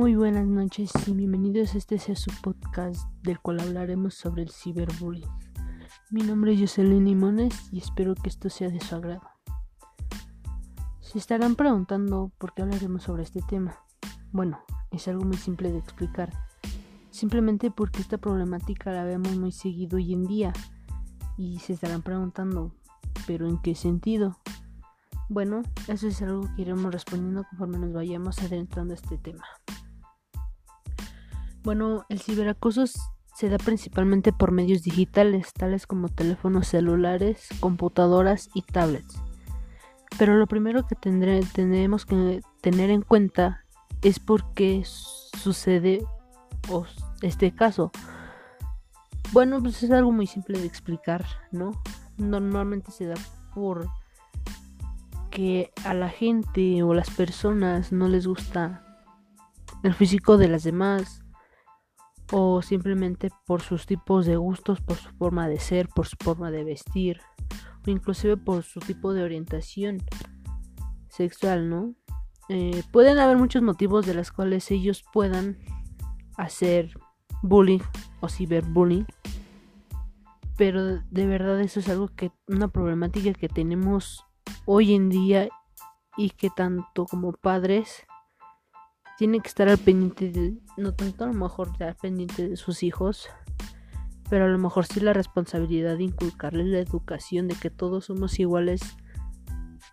Muy buenas noches y bienvenidos a este sea su podcast del cual hablaremos sobre el ciberbullying. Mi nombre es Jocelyn Limones y espero que esto sea de su agrado. Se estarán preguntando por qué hablaremos sobre este tema. Bueno, es algo muy simple de explicar. Simplemente porque esta problemática la vemos muy seguido hoy en día y se estarán preguntando, ¿pero en qué sentido? Bueno, eso es algo que iremos respondiendo conforme nos vayamos adentrando a este tema. Bueno, el ciberacoso se da principalmente por medios digitales, tales como teléfonos celulares, computadoras y tablets. Pero lo primero que tendré, tenemos que tener en cuenta es por qué sucede este caso. Bueno, pues es algo muy simple de explicar, ¿no? Normalmente se da por que a la gente o las personas no les gusta el físico de las demás o simplemente por sus tipos de gustos, por su forma de ser, por su forma de vestir o inclusive por su tipo de orientación sexual, ¿no? Eh, pueden haber muchos motivos de los cuales ellos puedan hacer bullying o ciberbullying pero de verdad eso es algo que una problemática que tenemos hoy en día y que tanto como padres tienen que estar al pendiente de, no tanto a lo mejor estar pendiente de sus hijos, pero a lo mejor sí la responsabilidad de inculcarles la educación de que todos somos iguales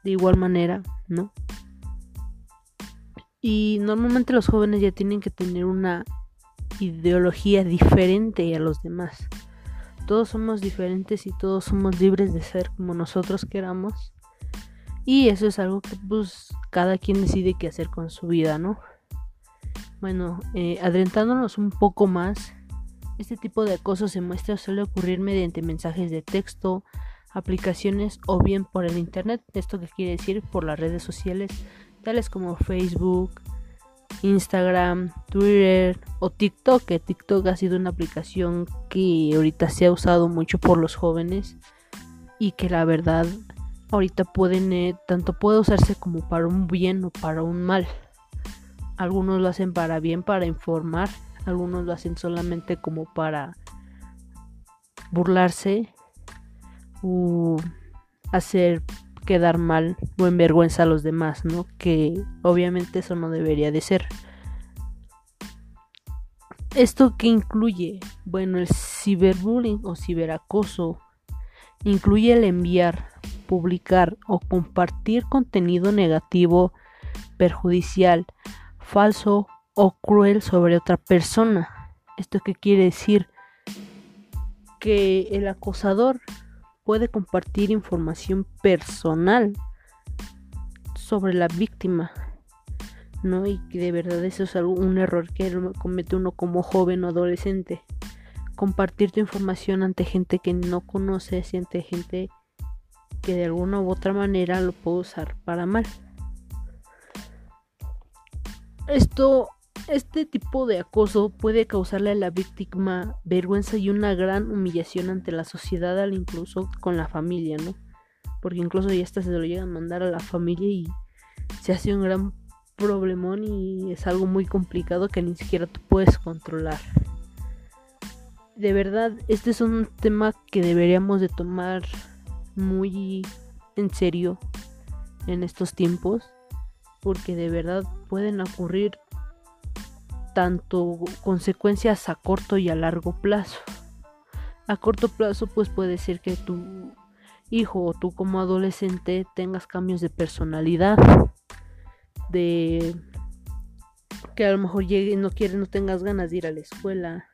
de igual manera, ¿no? Y normalmente los jóvenes ya tienen que tener una ideología diferente a los demás. Todos somos diferentes y todos somos libres de ser como nosotros queramos. Y eso es algo que pues cada quien decide qué hacer con su vida, ¿no? Bueno, eh, adentrándonos un poco más, este tipo de acoso se muestra suele ocurrir mediante mensajes de texto, aplicaciones o bien por el internet. Esto que quiere decir por las redes sociales, tales como Facebook, Instagram, Twitter o TikTok, que TikTok ha sido una aplicación que ahorita se ha usado mucho por los jóvenes y que la verdad ahorita pueden, eh, tanto puede usarse como para un bien o para un mal. Algunos lo hacen para bien, para informar, algunos lo hacen solamente como para burlarse o hacer quedar mal o en vergüenza a los demás, ¿no? Que obviamente eso no debería de ser. ¿Esto que incluye? Bueno, el ciberbullying o ciberacoso incluye el enviar, publicar o compartir contenido negativo, perjudicial, falso o cruel sobre otra persona. ¿Esto qué quiere decir? Que el acosador puede compartir información personal sobre la víctima, ¿no? Y que de verdad eso es algo, un error que comete uno como joven o adolescente. Compartir tu información ante gente que no conoces y ante gente que de alguna u otra manera lo puede usar para mal. Esto, este tipo de acoso puede causarle a la víctima vergüenza y una gran humillación ante la sociedad, al incluso con la familia, ¿no? Porque incluso ya hasta se lo llegan a mandar a la familia y se hace un gran problemón y es algo muy complicado que ni siquiera tú puedes controlar. De verdad, este es un tema que deberíamos de tomar muy en serio en estos tiempos porque de verdad pueden ocurrir tanto consecuencias a corto y a largo plazo. A corto plazo pues puede ser que tu hijo o tú como adolescente tengas cambios de personalidad, de que a lo mejor llegue, no quieres, no tengas ganas de ir a la escuela,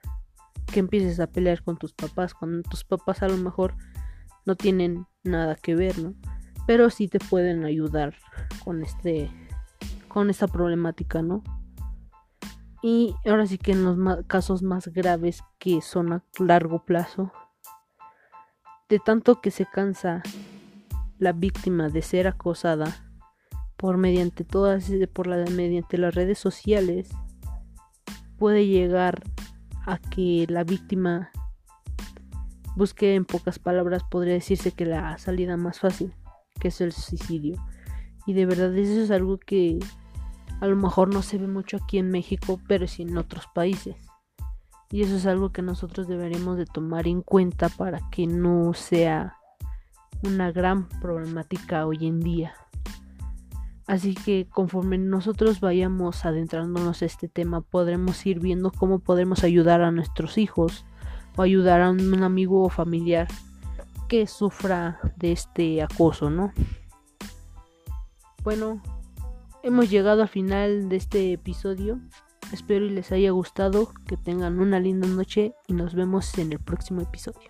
que empieces a pelear con tus papás, cuando tus papás a lo mejor no tienen nada que ver, ¿no? Pero sí te pueden ayudar con este con esta problemática, ¿no? Y ahora sí que en los casos más graves que son a largo plazo, de tanto que se cansa la víctima de ser acosada por mediante todas por la mediante las redes sociales puede llegar a que la víctima busque en pocas palabras podría decirse que la salida más fácil que es el suicidio y de verdad eso es algo que A lo mejor no se ve mucho aquí en México, pero sí en otros países. Y eso es algo que nosotros deberíamos de tomar en cuenta para que no sea una gran problemática hoy en día. Así que conforme nosotros vayamos adentrándonos a este tema, podremos ir viendo cómo podemos ayudar a nuestros hijos o ayudar a un amigo o familiar que sufra de este acoso, ¿no? Bueno, hemos llegado al final de este episodio. Espero y les haya gustado, que tengan una linda noche y nos vemos en el próximo episodio.